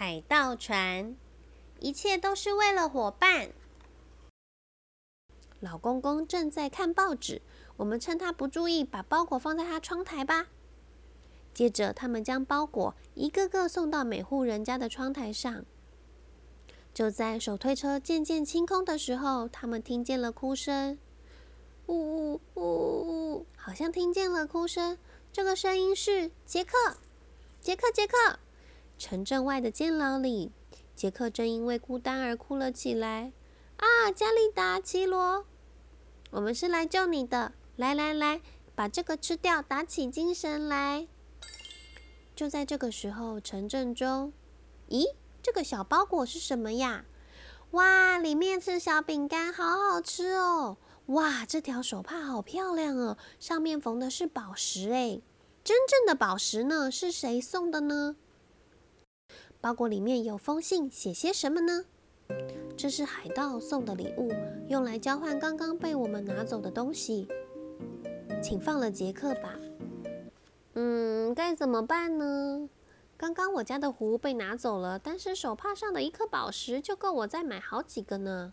海盗船，一切都是为了伙伴。老公公正在看报纸，我们趁他不注意，把包裹放在他窗台吧。接着，他们将包裹一个个送到每户人家的窗台上。就在手推车渐渐清空的时候，他们听见了哭声，呜呜呜呜，好像听见了哭声。这个声音是杰克，杰克，杰克。城镇外的监牢里，杰克正因为孤单而哭了起来。啊，加利达、奇罗，我们是来救你的！来来来，把这个吃掉，打起精神来。就在这个时候，城镇中，咦，这个小包裹是什么呀？哇，里面是小饼干，好好吃哦！哇，这条手帕好漂亮哦，上面缝的是宝石哎，真正的宝石呢？是谁送的呢？包裹里面有封信，写些什么呢？这是海盗送的礼物，用来交换刚刚被我们拿走的东西。请放了杰克吧。嗯，该怎么办呢？刚刚我家的壶被拿走了，但是手帕上的一颗宝石就够我再买好几个呢。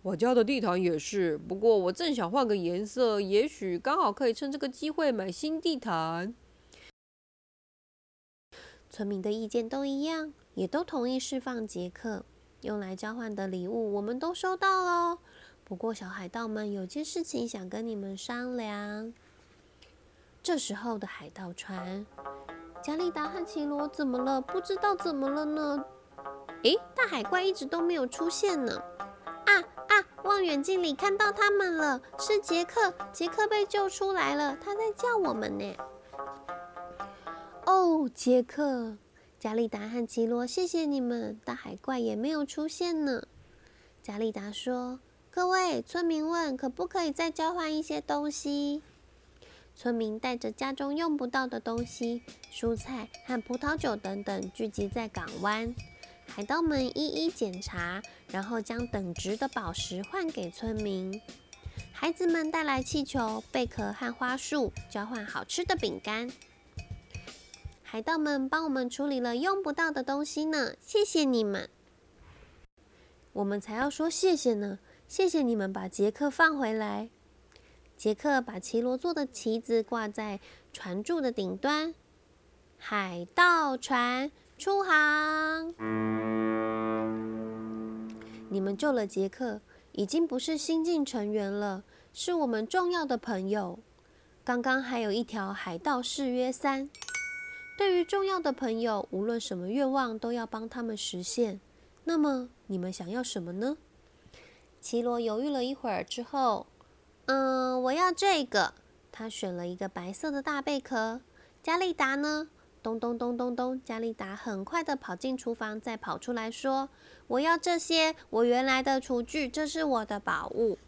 我家的地毯也是，不过我正想换个颜色，也许刚好可以趁这个机会买新地毯。村民的意见都一样，也都同意释放杰克。用来交换的礼物我们都收到了，不过小海盗们有件事情想跟你们商量。这时候的海盗船，加利达和奇罗怎么了？不知道怎么了呢？诶，大海怪一直都没有出现呢。啊啊！望远镜里看到他们了，是杰克，杰克被救出来了，他在叫我们呢。哦，杰克。加利达和奇罗，谢谢你们！大海怪也没有出现呢。加利达说：“各位村民问，可不可以再交换一些东西？”村民带着家中用不到的东西，蔬菜和葡萄酒等等，聚集在港湾。海盗们一一检查，然后将等值的宝石换给村民。孩子们带来气球、贝壳和花束，交换好吃的饼干。海盗们帮我们处理了用不到的东西呢，谢谢你们。我们才要说谢谢呢，谢谢你们把杰克放回来。杰克把奇罗做的旗子挂在船柱的顶端。海盗船出航。你们救了杰克，已经不是新晋成员了，是我们重要的朋友。刚刚还有一条海盗誓约三。对于重要的朋友，无论什么愿望都要帮他们实现。那么，你们想要什么呢？奇罗犹豫了一会儿之后，嗯，我要这个。他选了一个白色的大贝壳。加利达呢？咚咚咚咚咚，加利达很快的跑进厨房，再跑出来说：“我要这些，我原来的厨具，这是我的宝物。”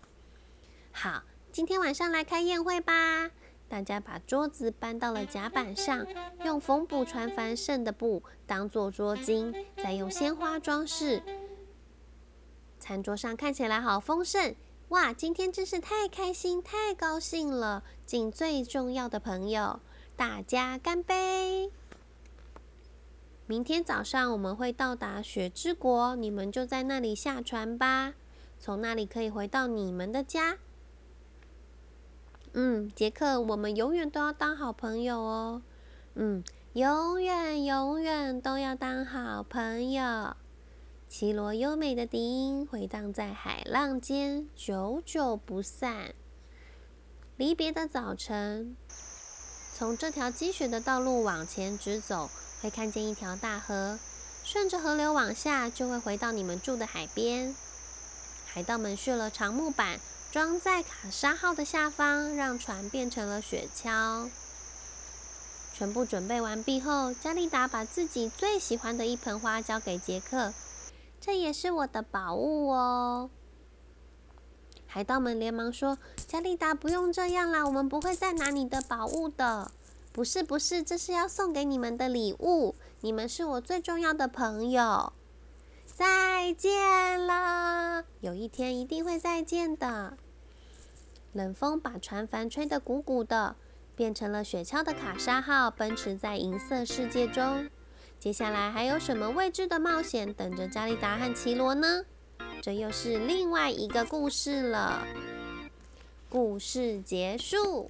好，今天晚上来开宴会吧。大家把桌子搬到了甲板上，用缝补船帆剩的布当做桌巾，再用鲜花装饰。餐桌上看起来好丰盛，哇！今天真是太开心、太高兴了！敬最重要的朋友，大家干杯！明天早上我们会到达雪之国，你们就在那里下船吧，从那里可以回到你们的家。嗯，杰克，我们永远都要当好朋友哦。嗯，永远永远都要当好朋友。绮罗优美的笛音回荡在海浪间，久久不散。离别的早晨，从这条积雪的道路往前直走，会看见一条大河。顺着河流往下，就会回到你们住的海边。海盗们削了长木板。装在卡莎号的下方，让船变成了雪橇。全部准备完毕后，加利达把自己最喜欢的一盆花交给杰克，这也是我的宝物哦。海盗们连忙说：“加利达，不用这样啦，我们不会再拿你的宝物的。不是，不是，这是要送给你们的礼物。你们是我最重要的朋友。”再见了，有一天一定会再见的。冷风把船帆吹得鼓鼓的，变成了雪橇的卡莎号奔驰在银色世界中。接下来还有什么未知的冒险等着加利达和奇罗呢？这又是另外一个故事了。故事结束。